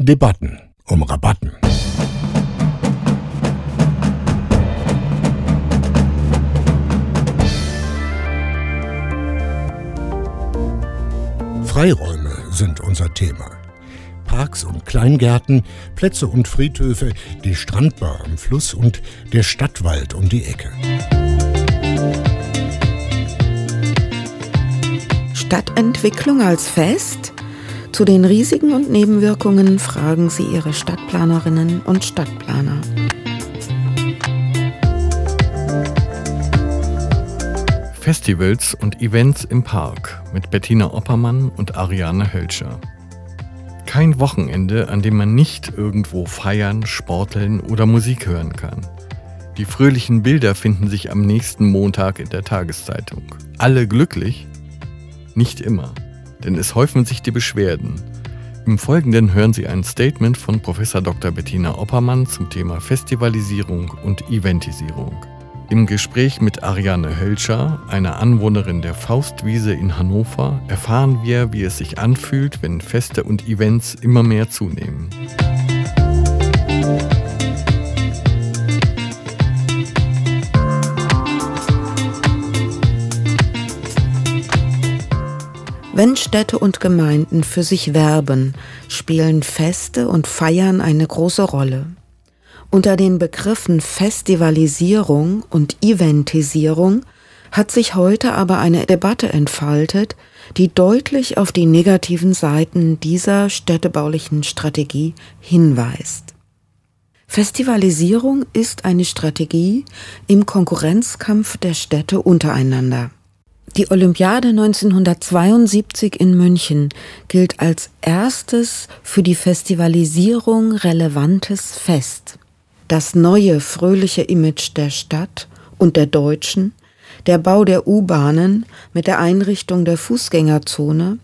Debatten um Rabatten. Freiräume sind unser Thema. Parks und Kleingärten, Plätze und Friedhöfe, die Strandbar am Fluss und der Stadtwald um die Ecke. Stadtentwicklung als Fest? Zu den Risiken und Nebenwirkungen fragen Sie Ihre Stadtplanerinnen und Stadtplaner. Festivals und Events im Park mit Bettina Oppermann und Ariane Hölscher. Kein Wochenende, an dem man nicht irgendwo feiern, sporteln oder Musik hören kann. Die fröhlichen Bilder finden sich am nächsten Montag in der Tageszeitung. Alle glücklich? Nicht immer, denn es häufen sich die Beschwerden. Im Folgenden hören Sie ein Statement von Prof. Dr. Bettina Oppermann zum Thema Festivalisierung und Eventisierung. Im Gespräch mit Ariane Hölscher, einer Anwohnerin der Faustwiese in Hannover, erfahren wir, wie es sich anfühlt, wenn Feste und Events immer mehr zunehmen. Wenn Städte und Gemeinden für sich werben, spielen Feste und Feiern eine große Rolle. Unter den Begriffen Festivalisierung und Eventisierung hat sich heute aber eine Debatte entfaltet, die deutlich auf die negativen Seiten dieser städtebaulichen Strategie hinweist. Festivalisierung ist eine Strategie im Konkurrenzkampf der Städte untereinander. Die Olympiade 1972 in München gilt als erstes für die Festivalisierung relevantes Fest das neue fröhliche Image der Stadt und der Deutschen, der Bau der U-Bahnen mit der Einrichtung der Fußgängerzone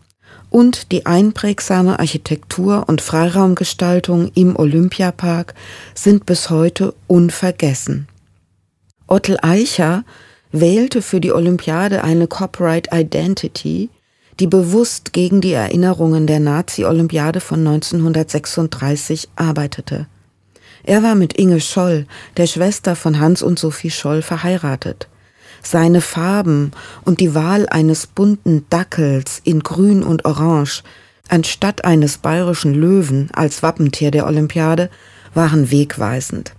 und die einprägsame Architektur und Freiraumgestaltung im Olympiapark sind bis heute unvergessen. Ottel Eicher wählte für die Olympiade eine Corporate Identity, die bewusst gegen die Erinnerungen der Nazi-Olympiade von 1936 arbeitete. Er war mit Inge Scholl, der Schwester von Hans und Sophie Scholl, verheiratet. Seine Farben und die Wahl eines bunten Dackels in Grün und Orange anstatt eines bayerischen Löwen als Wappentier der Olympiade waren wegweisend.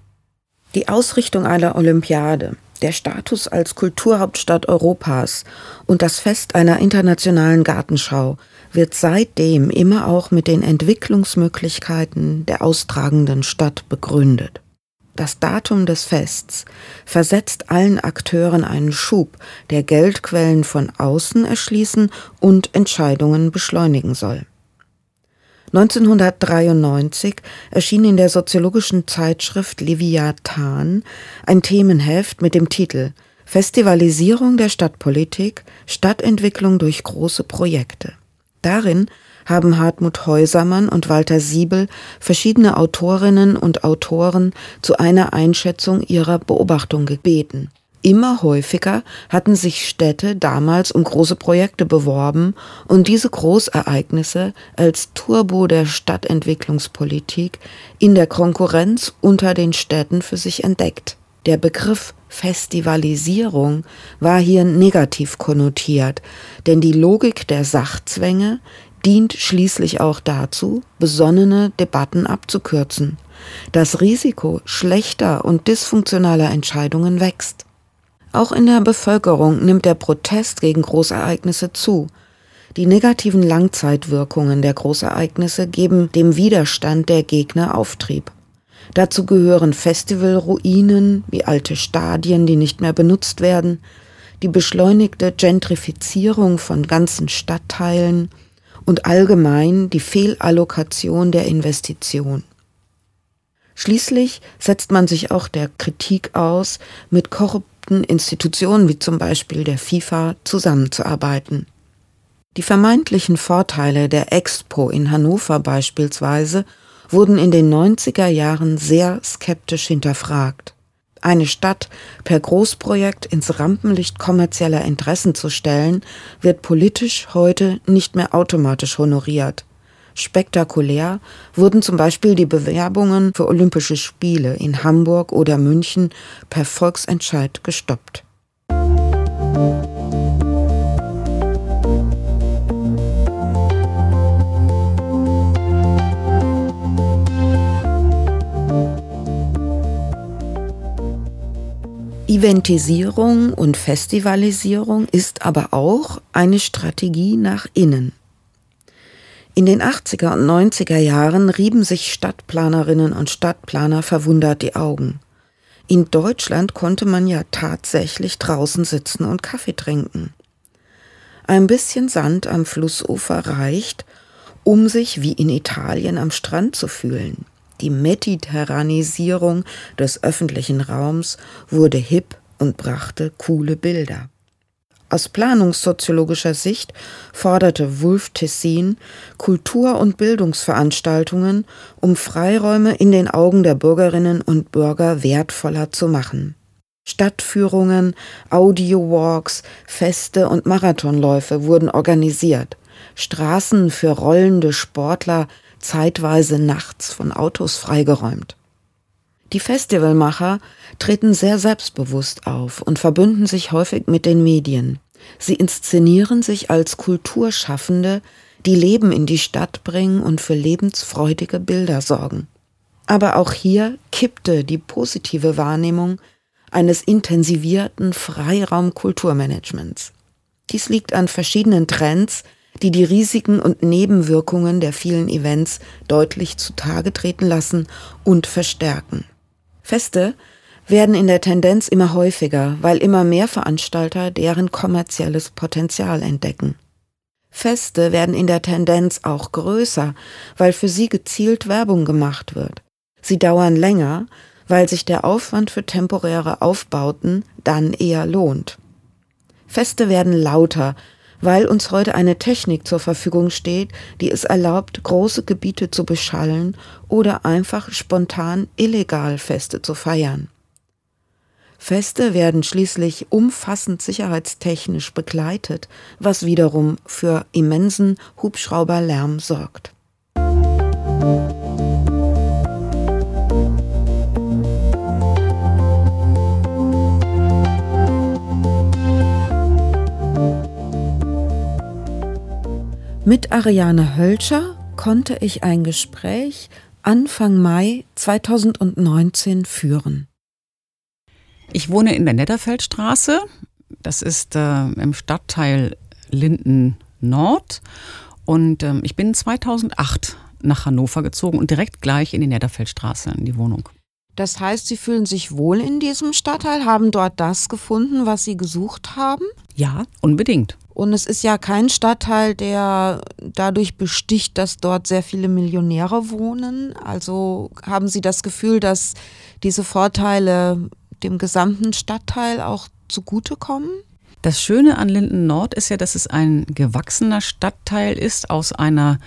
Die Ausrichtung einer Olympiade, der Status als Kulturhauptstadt Europas und das Fest einer internationalen Gartenschau wird seitdem immer auch mit den Entwicklungsmöglichkeiten der austragenden Stadt begründet. Das Datum des Fests versetzt allen Akteuren einen Schub, der Geldquellen von außen erschließen und Entscheidungen beschleunigen soll. 1993 erschien in der soziologischen Zeitschrift Leviathan ein Themenheft mit dem Titel Festivalisierung der Stadtpolitik, Stadtentwicklung durch große Projekte. Darin haben Hartmut Häusermann und Walter Siebel verschiedene Autorinnen und Autoren zu einer Einschätzung ihrer Beobachtung gebeten. Immer häufiger hatten sich Städte damals um große Projekte beworben und diese Großereignisse als Turbo der Stadtentwicklungspolitik in der Konkurrenz unter den Städten für sich entdeckt. Der Begriff Festivalisierung war hier negativ konnotiert, denn die Logik der Sachzwänge dient schließlich auch dazu, besonnene Debatten abzukürzen. Das Risiko schlechter und dysfunktionaler Entscheidungen wächst. Auch in der Bevölkerung nimmt der Protest gegen Großereignisse zu. Die negativen Langzeitwirkungen der Großereignisse geben dem Widerstand der Gegner Auftrieb. Dazu gehören Festivalruinen wie alte Stadien, die nicht mehr benutzt werden, die beschleunigte Gentrifizierung von ganzen Stadtteilen und allgemein die Fehlallokation der Investition. Schließlich setzt man sich auch der Kritik aus, mit korrupten Institutionen wie zum Beispiel der FIFA zusammenzuarbeiten. Die vermeintlichen Vorteile der Expo in Hannover beispielsweise wurden in den 90er Jahren sehr skeptisch hinterfragt. Eine Stadt per Großprojekt ins Rampenlicht kommerzieller Interessen zu stellen, wird politisch heute nicht mehr automatisch honoriert. Spektakulär wurden zum Beispiel die Bewerbungen für Olympische Spiele in Hamburg oder München per Volksentscheid gestoppt. Eventisierung und Festivalisierung ist aber auch eine Strategie nach innen. In den 80er und 90er Jahren rieben sich Stadtplanerinnen und Stadtplaner verwundert die Augen. In Deutschland konnte man ja tatsächlich draußen sitzen und Kaffee trinken. Ein bisschen Sand am Flussufer reicht, um sich wie in Italien am Strand zu fühlen. Die Mediterranisierung des öffentlichen Raums wurde hip und brachte coole Bilder. Aus planungssoziologischer Sicht forderte Wolf Tessin Kultur- und Bildungsveranstaltungen, um Freiräume in den Augen der Bürgerinnen und Bürger wertvoller zu machen. Stadtführungen, Audiowalks, Feste und Marathonläufe wurden organisiert. Straßen für rollende Sportler zeitweise nachts von Autos freigeräumt. Die Festivalmacher treten sehr selbstbewusst auf und verbünden sich häufig mit den Medien. Sie inszenieren sich als Kulturschaffende, die Leben in die Stadt bringen und für lebensfreudige Bilder sorgen. Aber auch hier kippte die positive Wahrnehmung eines intensivierten Freiraumkulturmanagements. Dies liegt an verschiedenen Trends, die die Risiken und Nebenwirkungen der vielen Events deutlich zutage treten lassen und verstärken. Feste werden in der Tendenz immer häufiger, weil immer mehr Veranstalter deren kommerzielles Potenzial entdecken. Feste werden in der Tendenz auch größer, weil für sie gezielt Werbung gemacht wird. Sie dauern länger, weil sich der Aufwand für temporäre Aufbauten dann eher lohnt. Feste werden lauter, weil uns heute eine Technik zur Verfügung steht, die es erlaubt, große Gebiete zu beschallen oder einfach spontan illegal Feste zu feiern. Feste werden schließlich umfassend sicherheitstechnisch begleitet, was wiederum für immensen Hubschrauberlärm sorgt. Mit Ariane Hölscher konnte ich ein Gespräch Anfang Mai 2019 führen. Ich wohne in der Netterfeldstraße. Das ist äh, im Stadtteil Linden Nord. Und ähm, ich bin 2008 nach Hannover gezogen und direkt gleich in die Netterfeldstraße, in die Wohnung. Das heißt, Sie fühlen sich wohl in diesem Stadtteil, haben dort das gefunden, was Sie gesucht haben? Ja, unbedingt. Und es ist ja kein Stadtteil, der dadurch besticht, dass dort sehr viele Millionäre wohnen. Also haben Sie das Gefühl, dass diese Vorteile dem gesamten Stadtteil auch zugutekommen? Das Schöne an Linden Nord ist ja, dass es ein gewachsener Stadtteil ist aus einer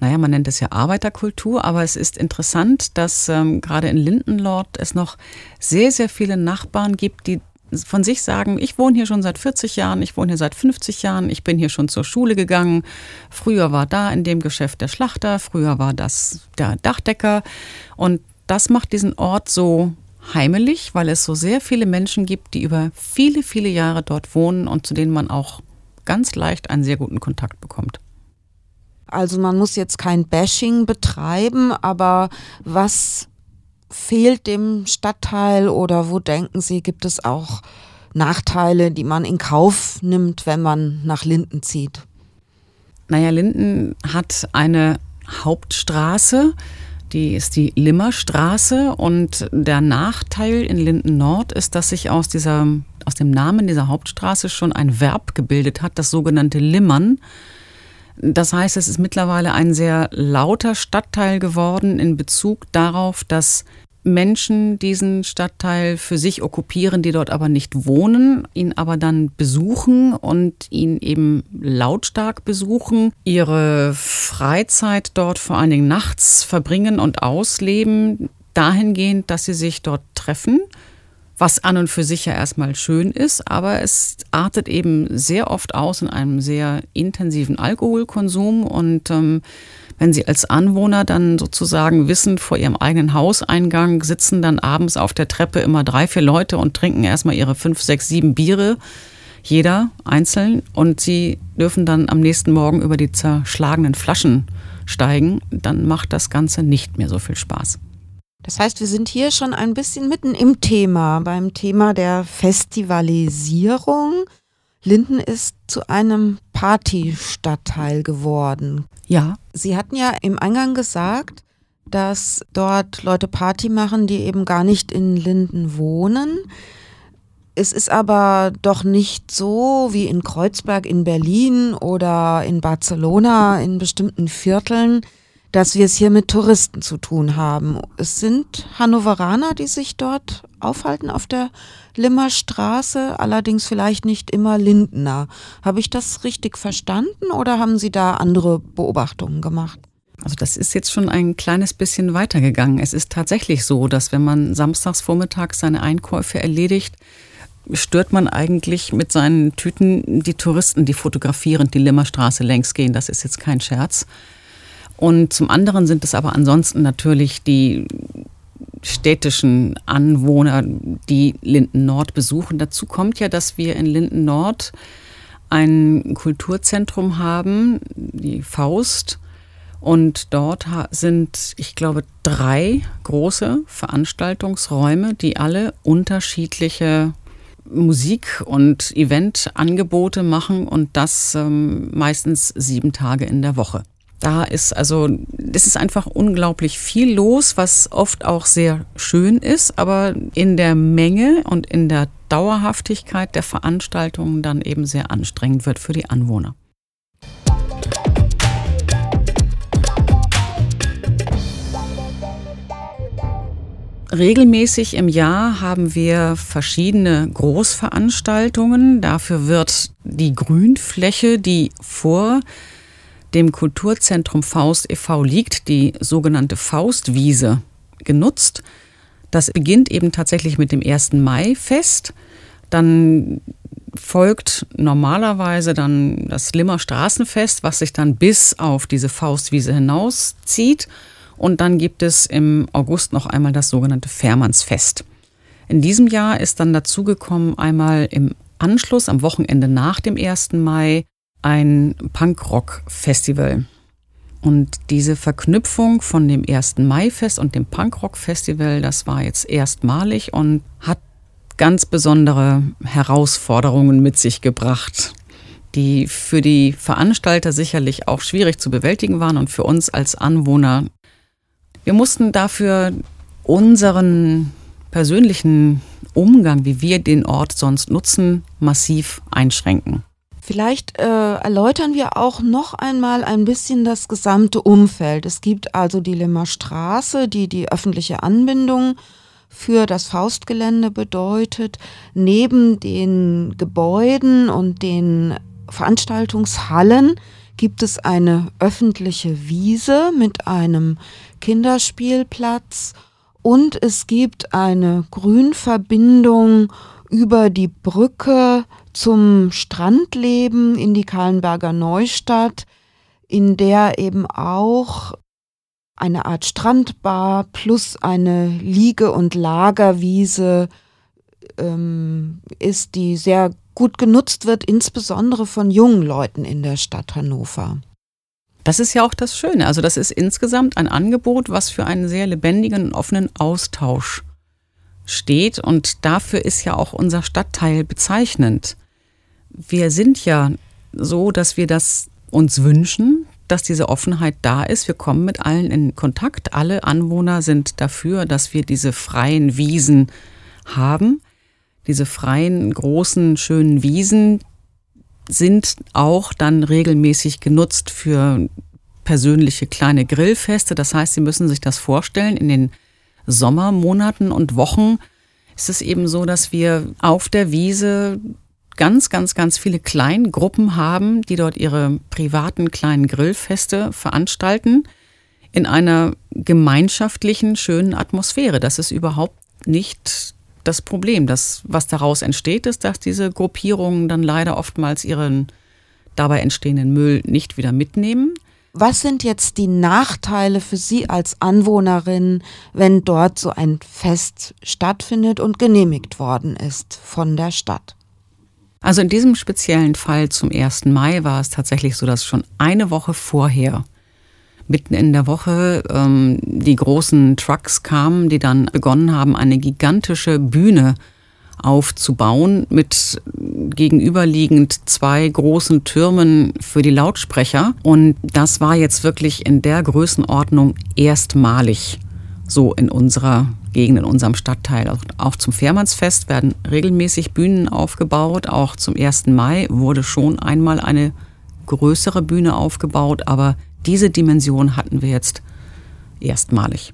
naja, man nennt es ja Arbeiterkultur, aber es ist interessant, dass ähm, gerade in Lindenlord es noch sehr, sehr viele Nachbarn gibt, die von sich sagen, ich wohne hier schon seit 40 Jahren, ich wohne hier seit 50 Jahren, ich bin hier schon zur Schule gegangen. Früher war da in dem Geschäft der Schlachter, früher war das der Dachdecker. Und das macht diesen Ort so heimelig, weil es so sehr viele Menschen gibt, die über viele, viele Jahre dort wohnen und zu denen man auch ganz leicht einen sehr guten Kontakt bekommt. Also man muss jetzt kein Bashing betreiben, aber was fehlt dem Stadtteil oder wo denken Sie, gibt es auch Nachteile, die man in Kauf nimmt, wenn man nach Linden zieht? Naja, Linden hat eine Hauptstraße, die ist die Limmerstraße und der Nachteil in Linden Nord ist, dass sich aus dieser aus dem Namen dieser Hauptstraße schon ein Verb gebildet hat, das sogenannte Limmern. Das heißt, es ist mittlerweile ein sehr lauter Stadtteil geworden in Bezug darauf, dass Menschen diesen Stadtteil für sich okkupieren, die dort aber nicht wohnen, ihn aber dann besuchen und ihn eben lautstark besuchen, ihre Freizeit dort vor allen Dingen nachts verbringen und ausleben, dahingehend, dass sie sich dort treffen, was an und für sich ja erstmal schön ist, aber es artet eben sehr oft aus in einem sehr intensiven Alkoholkonsum und ähm, wenn sie als Anwohner dann sozusagen wissen, vor ihrem eigenen Hauseingang sitzen dann abends auf der Treppe immer drei, vier Leute und trinken erstmal ihre fünf, sechs, sieben Biere, jeder einzeln, und sie dürfen dann am nächsten Morgen über die zerschlagenen Flaschen steigen, dann macht das Ganze nicht mehr so viel Spaß. Das heißt, wir sind hier schon ein bisschen mitten im Thema, beim Thema der Festivalisierung. Linden ist zu einem Partystadtteil geworden. Ja. Sie hatten ja im Eingang gesagt, dass dort Leute Party machen, die eben gar nicht in Linden wohnen. Es ist aber doch nicht so wie in Kreuzberg in Berlin oder in Barcelona in bestimmten Vierteln, dass wir es hier mit Touristen zu tun haben. Es sind Hannoveraner, die sich dort aufhalten auf der Limmerstraße, allerdings vielleicht nicht immer Lindner. Habe ich das richtig verstanden oder haben Sie da andere Beobachtungen gemacht? Also das ist jetzt schon ein kleines bisschen weitergegangen. Es ist tatsächlich so, dass wenn man samstags vormittags seine Einkäufe erledigt, stört man eigentlich mit seinen Tüten die Touristen, die fotografierend die Limmerstraße längs gehen. Das ist jetzt kein Scherz. Und zum anderen sind es aber ansonsten natürlich die städtischen Anwohner, die Linden Nord besuchen. Dazu kommt ja, dass wir in Linden Nord ein Kulturzentrum haben, die Faust. Und dort sind, ich glaube, drei große Veranstaltungsräume, die alle unterschiedliche Musik- und Eventangebote machen und das ähm, meistens sieben Tage in der Woche. Da ist also, es ist einfach unglaublich viel los, was oft auch sehr schön ist, aber in der Menge und in der Dauerhaftigkeit der Veranstaltungen dann eben sehr anstrengend wird für die Anwohner. Regelmäßig im Jahr haben wir verschiedene Großveranstaltungen. Dafür wird die Grünfläche, die vor dem Kulturzentrum Faust e.V. liegt, die sogenannte Faustwiese, genutzt. Das beginnt eben tatsächlich mit dem 1. Mai-Fest. Dann folgt normalerweise dann das Limmer Straßenfest, was sich dann bis auf diese Faustwiese hinauszieht. Und dann gibt es im August noch einmal das sogenannte Fährmannsfest. In diesem Jahr ist dann dazugekommen einmal im Anschluss am Wochenende nach dem 1. Mai ein Punkrock-Festival. Und diese Verknüpfung von dem 1. Mai-Fest und dem Punkrock-Festival, das war jetzt erstmalig und hat ganz besondere Herausforderungen mit sich gebracht, die für die Veranstalter sicherlich auch schwierig zu bewältigen waren und für uns als Anwohner. Wir mussten dafür unseren persönlichen Umgang, wie wir den Ort sonst nutzen, massiv einschränken. Vielleicht äh, erläutern wir auch noch einmal ein bisschen das gesamte Umfeld. Es gibt also die Limmer Straße, die die öffentliche Anbindung für das Faustgelände bedeutet. Neben den Gebäuden und den Veranstaltungshallen gibt es eine öffentliche Wiese mit einem Kinderspielplatz und es gibt eine Grünverbindung über die Brücke zum Strandleben in die Kahlenberger Neustadt, in der eben auch eine Art Strandbar plus eine Liege- und Lagerwiese ähm, ist, die sehr gut genutzt wird, insbesondere von jungen Leuten in der Stadt Hannover. Das ist ja auch das Schöne. Also das ist insgesamt ein Angebot, was für einen sehr lebendigen und offenen Austausch steht. Und dafür ist ja auch unser Stadtteil bezeichnend. Wir sind ja so, dass wir das uns wünschen, dass diese Offenheit da ist. Wir kommen mit allen in Kontakt. Alle Anwohner sind dafür, dass wir diese freien Wiesen haben. Diese freien, großen, schönen Wiesen sind auch dann regelmäßig genutzt für persönliche kleine Grillfeste. Das heißt, Sie müssen sich das vorstellen, in den Sommermonaten und Wochen ist es eben so, dass wir auf der Wiese ganz, ganz, ganz viele Kleingruppen haben, die dort ihre privaten kleinen Grillfeste veranstalten in einer gemeinschaftlichen, schönen Atmosphäre. Das ist überhaupt nicht das Problem. Das, was daraus entsteht, ist, dass diese Gruppierungen dann leider oftmals ihren dabei entstehenden Müll nicht wieder mitnehmen. Was sind jetzt die Nachteile für Sie als Anwohnerin, wenn dort so ein Fest stattfindet und genehmigt worden ist von der Stadt? Also in diesem speziellen Fall zum 1. Mai war es tatsächlich so, dass schon eine Woche vorher, mitten in der Woche, ähm, die großen Trucks kamen, die dann begonnen haben, eine gigantische Bühne aufzubauen mit gegenüberliegend zwei großen Türmen für die Lautsprecher. Und das war jetzt wirklich in der Größenordnung erstmalig so in unserer Gegend, in unserem Stadtteil. Auch zum Fährmannsfest werden regelmäßig Bühnen aufgebaut. Auch zum 1. Mai wurde schon einmal eine größere Bühne aufgebaut, aber diese Dimension hatten wir jetzt erstmalig.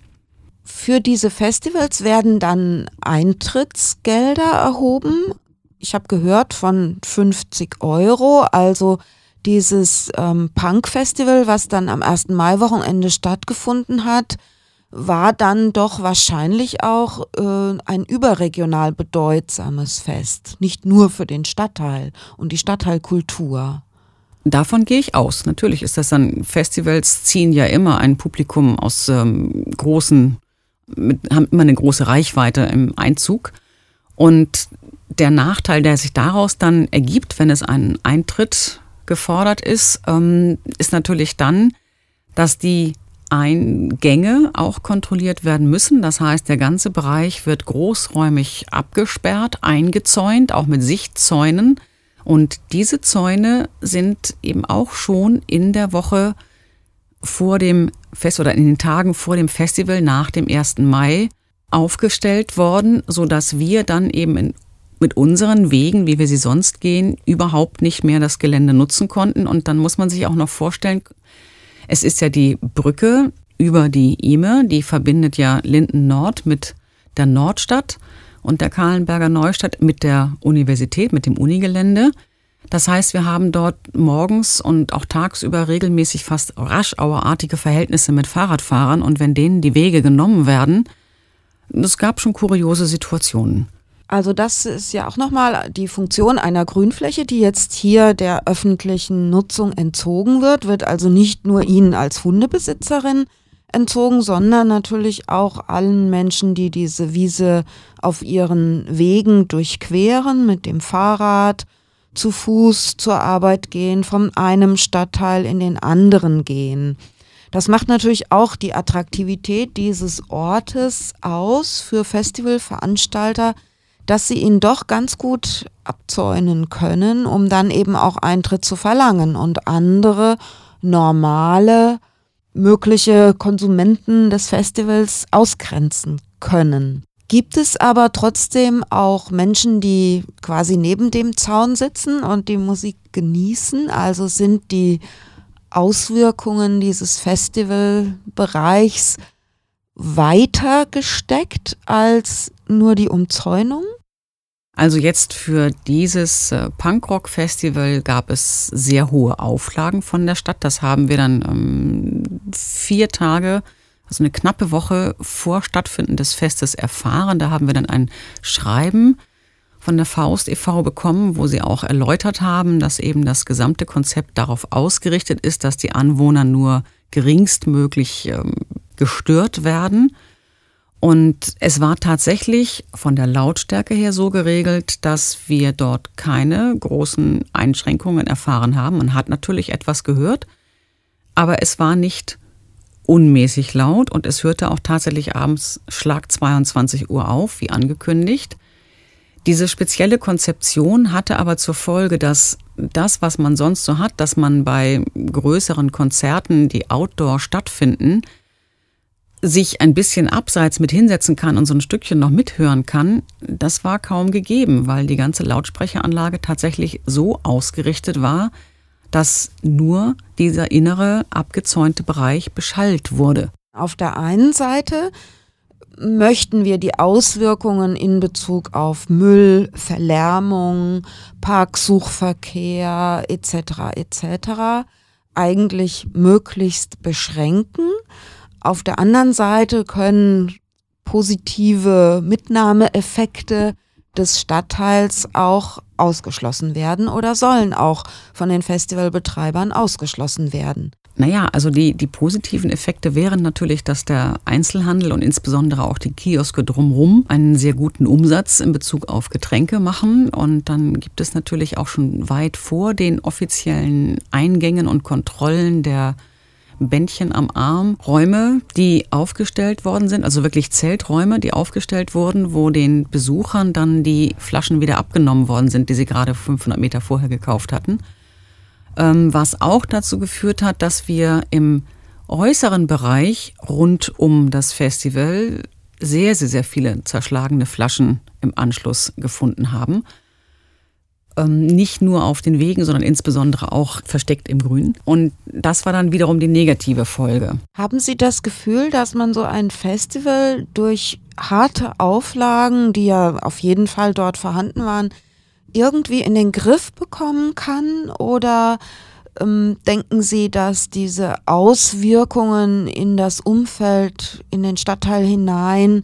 Für diese Festivals werden dann Eintrittsgelder erhoben. Ich habe gehört von 50 Euro. Also dieses ähm, Punk-Festival, was dann am 1. Mai-Wochenende stattgefunden hat, war dann doch wahrscheinlich auch äh, ein überregional bedeutsames Fest. Nicht nur für den Stadtteil und die Stadtteilkultur. Davon gehe ich aus. Natürlich ist das dann, Festivals ziehen ja immer ein Publikum aus ähm, großen mit, haben immer eine große Reichweite im Einzug. Und der Nachteil, der sich daraus dann ergibt, wenn es ein Eintritt gefordert ist, ähm, ist natürlich dann, dass die Eingänge auch kontrolliert werden müssen. Das heißt, der ganze Bereich wird großräumig abgesperrt, eingezäunt, auch mit Sichtzäunen. Und diese Zäune sind eben auch schon in der Woche vor dem Fest oder in den Tagen vor dem Festival nach dem 1. Mai aufgestellt worden, so dass wir dann eben in, mit unseren Wegen, wie wir sie sonst gehen, überhaupt nicht mehr das Gelände nutzen konnten. Und dann muss man sich auch noch vorstellen, es ist ja die Brücke über die Ime, die verbindet ja Linden Nord mit der Nordstadt und der Kahlenberger Neustadt mit der Universität, mit dem Unigelände. Das heißt, wir haben dort morgens und auch tagsüber regelmäßig fast raschauerartige Verhältnisse mit Fahrradfahrern und wenn denen die Wege genommen werden, es gab schon kuriose Situationen. Also das ist ja auch nochmal die Funktion einer Grünfläche, die jetzt hier der öffentlichen Nutzung entzogen wird, wird also nicht nur Ihnen als Hundebesitzerin entzogen, sondern natürlich auch allen Menschen, die diese Wiese auf ihren Wegen durchqueren mit dem Fahrrad zu Fuß zur Arbeit gehen, von einem Stadtteil in den anderen gehen. Das macht natürlich auch die Attraktivität dieses Ortes aus für Festivalveranstalter, dass sie ihn doch ganz gut abzäunen können, um dann eben auch Eintritt zu verlangen und andere normale mögliche Konsumenten des Festivals ausgrenzen können. Gibt es aber trotzdem auch Menschen, die quasi neben dem Zaun sitzen und die Musik genießen? Also sind die Auswirkungen dieses Festivalbereichs weiter gesteckt als nur die Umzäunung? Also jetzt für dieses äh, Punkrock-Festival gab es sehr hohe Auflagen von der Stadt. Das haben wir dann ähm, vier Tage also eine knappe Woche vor Stattfinden des Festes erfahren. Da haben wir dann ein Schreiben von der Faust e.V. bekommen, wo sie auch erläutert haben, dass eben das gesamte Konzept darauf ausgerichtet ist, dass die Anwohner nur geringstmöglich ähm, gestört werden. Und es war tatsächlich von der Lautstärke her so geregelt, dass wir dort keine großen Einschränkungen erfahren haben. Man hat natürlich etwas gehört, aber es war nicht unmäßig laut und es hörte auch tatsächlich abends Schlag 22 Uhr auf, wie angekündigt. Diese spezielle Konzeption hatte aber zur Folge, dass das, was man sonst so hat, dass man bei größeren Konzerten, die outdoor stattfinden, sich ein bisschen abseits mit hinsetzen kann und so ein Stückchen noch mithören kann, das war kaum gegeben, weil die ganze Lautsprecheranlage tatsächlich so ausgerichtet war, dass nur dieser innere abgezäunte Bereich beschallt wurde. Auf der einen Seite möchten wir die Auswirkungen in Bezug auf Müll, Verlärmung, Parksuchverkehr etc. etc. eigentlich möglichst beschränken. Auf der anderen Seite können positive Mitnahmeeffekte des Stadtteils auch ausgeschlossen werden oder sollen auch von den Festivalbetreibern ausgeschlossen werden. Naja, also die, die positiven Effekte wären natürlich, dass der Einzelhandel und insbesondere auch die Kioske drumherum einen sehr guten Umsatz in Bezug auf Getränke machen. Und dann gibt es natürlich auch schon weit vor den offiziellen Eingängen und Kontrollen der Bändchen am Arm Räume, die aufgestellt worden sind, also wirklich Zelträume, die aufgestellt wurden, wo den Besuchern dann die Flaschen wieder abgenommen worden sind, die sie gerade 500 Meter vorher gekauft hatten. Ähm, was auch dazu geführt hat, dass wir im äußeren Bereich rund um das Festival sehr, sehr, sehr viele zerschlagene Flaschen im Anschluss gefunden haben. Ähm, nicht nur auf den Wegen, sondern insbesondere auch versteckt im Grün. Und das war dann wiederum die negative Folge. Haben Sie das Gefühl, dass man so ein Festival durch harte Auflagen, die ja auf jeden Fall dort vorhanden waren, irgendwie in den Griff bekommen kann? Oder ähm, denken Sie, dass diese Auswirkungen in das Umfeld, in den Stadtteil hinein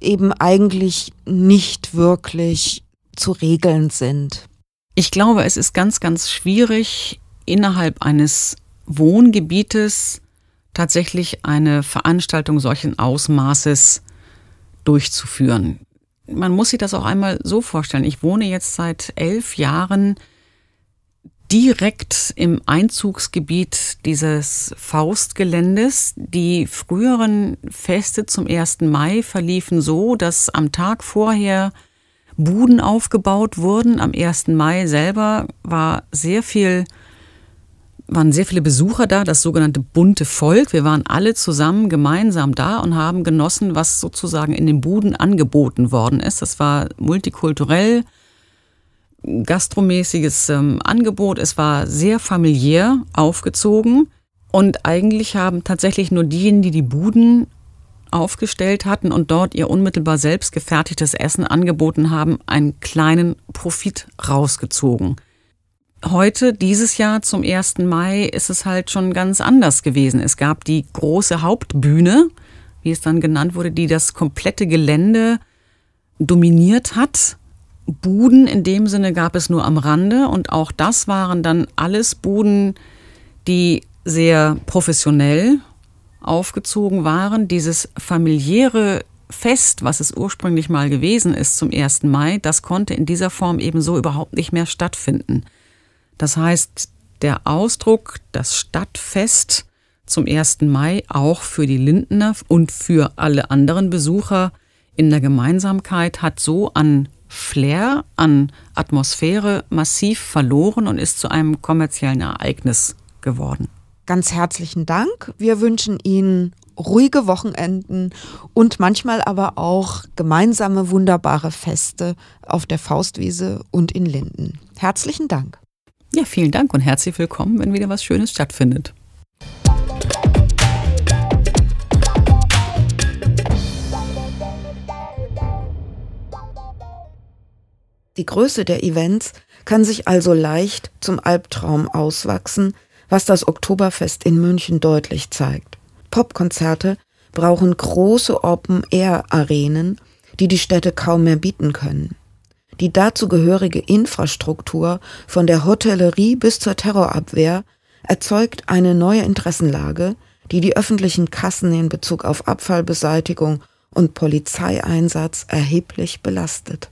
eben eigentlich nicht wirklich zu regeln sind? Ich glaube, es ist ganz, ganz schwierig, innerhalb eines Wohngebietes tatsächlich eine Veranstaltung solchen Ausmaßes durchzuführen man muss sich das auch einmal so vorstellen. Ich wohne jetzt seit elf Jahren direkt im Einzugsgebiet dieses Faustgeländes. Die früheren Feste zum 1. Mai verliefen so, dass am Tag vorher Buden aufgebaut wurden. Am 1. Mai selber war sehr viel waren sehr viele Besucher da, das sogenannte bunte Volk. Wir waren alle zusammen gemeinsam da und haben genossen, was sozusagen in den Buden angeboten worden ist. Das war multikulturell, gastromäßiges ähm, Angebot. Es war sehr familiär aufgezogen. Und eigentlich haben tatsächlich nur diejenigen, die die Buden aufgestellt hatten und dort ihr unmittelbar selbst gefertigtes Essen angeboten haben, einen kleinen Profit rausgezogen. Heute, dieses Jahr zum 1. Mai, ist es halt schon ganz anders gewesen. Es gab die große Hauptbühne, wie es dann genannt wurde, die das komplette Gelände dominiert hat. Buden in dem Sinne gab es nur am Rande und auch das waren dann alles Buden, die sehr professionell aufgezogen waren. Dieses familiäre Fest, was es ursprünglich mal gewesen ist zum 1. Mai, das konnte in dieser Form eben so überhaupt nicht mehr stattfinden. Das heißt, der Ausdruck, das Stadtfest zum 1. Mai auch für die Lindner und für alle anderen Besucher in der Gemeinsamkeit hat so an Flair, an Atmosphäre massiv verloren und ist zu einem kommerziellen Ereignis geworden. Ganz herzlichen Dank. Wir wünschen Ihnen ruhige Wochenenden und manchmal aber auch gemeinsame wunderbare Feste auf der Faustwiese und in Linden. Herzlichen Dank. Ja, vielen Dank und herzlich willkommen, wenn wieder was Schönes stattfindet. Die Größe der Events kann sich also leicht zum Albtraum auswachsen, was das Oktoberfest in München deutlich zeigt. Popkonzerte brauchen große Open-Air-Arenen, die die Städte kaum mehr bieten können. Die dazu gehörige Infrastruktur von der Hotellerie bis zur Terrorabwehr erzeugt eine neue Interessenlage, die die öffentlichen Kassen in Bezug auf Abfallbeseitigung und Polizeieinsatz erheblich belastet.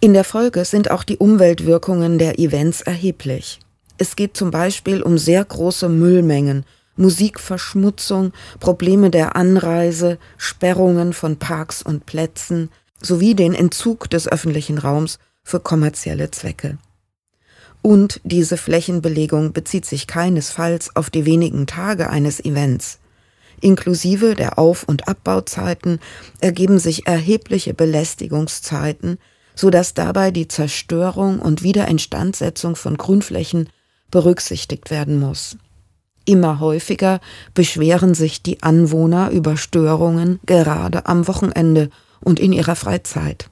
In der Folge sind auch die Umweltwirkungen der Events erheblich. Es geht zum Beispiel um sehr große Müllmengen, Musikverschmutzung, Probleme der Anreise, Sperrungen von Parks und Plätzen, sowie den Entzug des öffentlichen Raums für kommerzielle Zwecke. Und diese Flächenbelegung bezieht sich keinesfalls auf die wenigen Tage eines Events. Inklusive der Auf- und Abbauzeiten ergeben sich erhebliche Belästigungszeiten, so dass dabei die Zerstörung und Wiederinstandsetzung von Grünflächen berücksichtigt werden muss. Immer häufiger beschweren sich die Anwohner über Störungen gerade am Wochenende und in ihrer Freizeit.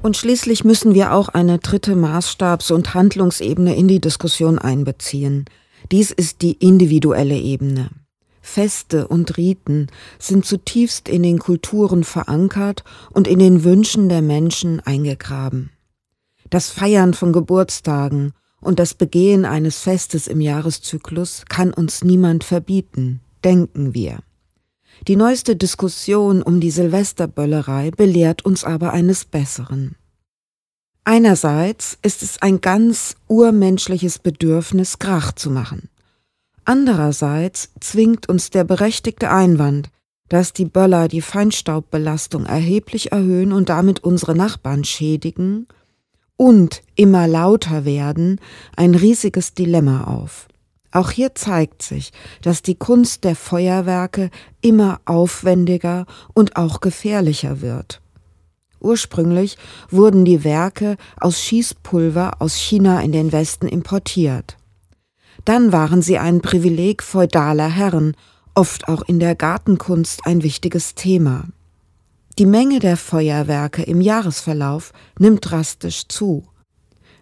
Und schließlich müssen wir auch eine dritte Maßstabs- und Handlungsebene in die Diskussion einbeziehen. Dies ist die individuelle Ebene. Feste und Riten sind zutiefst in den Kulturen verankert und in den Wünschen der Menschen eingegraben. Das Feiern von Geburtstagen und das Begehen eines Festes im Jahreszyklus kann uns niemand verbieten, denken wir. Die neueste Diskussion um die Silvesterböllerei belehrt uns aber eines Besseren. Einerseits ist es ein ganz urmenschliches Bedürfnis, Krach zu machen. Andererseits zwingt uns der berechtigte Einwand, dass die Böller die Feinstaubbelastung erheblich erhöhen und damit unsere Nachbarn schädigen und immer lauter werden, ein riesiges Dilemma auf. Auch hier zeigt sich, dass die Kunst der Feuerwerke immer aufwendiger und auch gefährlicher wird. Ursprünglich wurden die Werke aus Schießpulver aus China in den Westen importiert. Dann waren sie ein Privileg feudaler Herren, oft auch in der Gartenkunst ein wichtiges Thema. Die Menge der Feuerwerke im Jahresverlauf nimmt drastisch zu.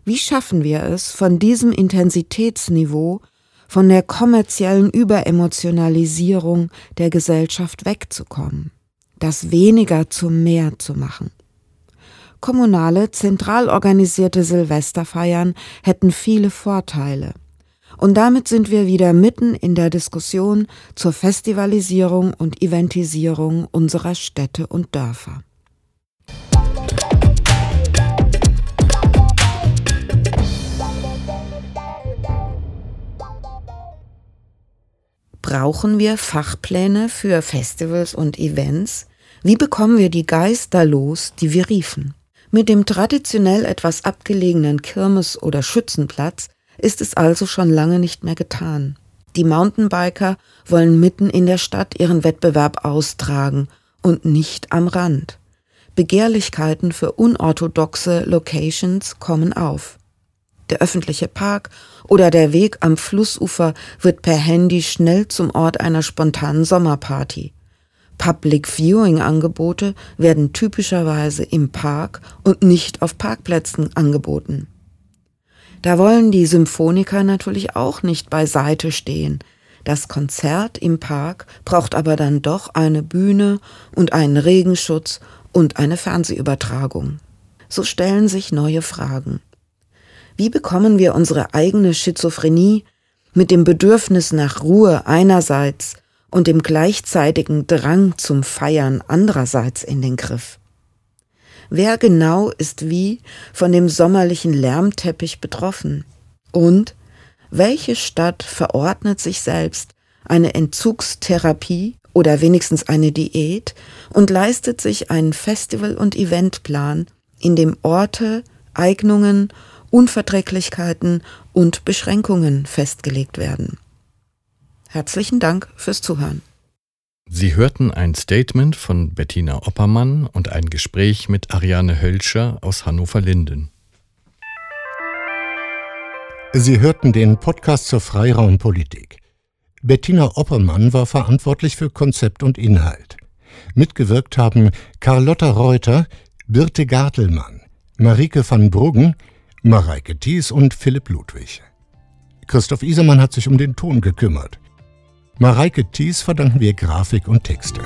Wie schaffen wir es, von diesem Intensitätsniveau, von der kommerziellen Überemotionalisierung der Gesellschaft wegzukommen, das weniger zum Mehr zu machen? Kommunale, zentral organisierte Silvesterfeiern hätten viele Vorteile – und damit sind wir wieder mitten in der Diskussion zur Festivalisierung und Eventisierung unserer Städte und Dörfer. Brauchen wir Fachpläne für Festivals und Events? Wie bekommen wir die Geister los, die wir riefen? Mit dem traditionell etwas abgelegenen Kirmes- oder Schützenplatz ist es also schon lange nicht mehr getan. Die Mountainbiker wollen mitten in der Stadt ihren Wettbewerb austragen und nicht am Rand. Begehrlichkeiten für unorthodoxe Locations kommen auf. Der öffentliche Park oder der Weg am Flussufer wird per Handy schnell zum Ort einer spontanen Sommerparty. Public Viewing Angebote werden typischerweise im Park und nicht auf Parkplätzen angeboten. Da wollen die Symphoniker natürlich auch nicht beiseite stehen. Das Konzert im Park braucht aber dann doch eine Bühne und einen Regenschutz und eine Fernsehübertragung. So stellen sich neue Fragen. Wie bekommen wir unsere eigene Schizophrenie mit dem Bedürfnis nach Ruhe einerseits und dem gleichzeitigen Drang zum Feiern andererseits in den Griff? Wer genau ist wie von dem sommerlichen Lärmteppich betroffen? Und welche Stadt verordnet sich selbst eine Entzugstherapie oder wenigstens eine Diät und leistet sich einen Festival- und Eventplan, in dem Orte, Eignungen, Unverträglichkeiten und Beschränkungen festgelegt werden? Herzlichen Dank fürs Zuhören. Sie hörten ein Statement von Bettina Oppermann und ein Gespräch mit Ariane Hölscher aus Hannover-Linden. Sie hörten den Podcast zur Freiraumpolitik. Bettina Oppermann war verantwortlich für Konzept und Inhalt. Mitgewirkt haben Carlotta Reuter, Birte Gartelmann, Marike van Bruggen, Mareike Thies und Philipp Ludwig. Christoph Isermann hat sich um den Ton gekümmert. Mareike Thies verdanken wir Grafik und Texte.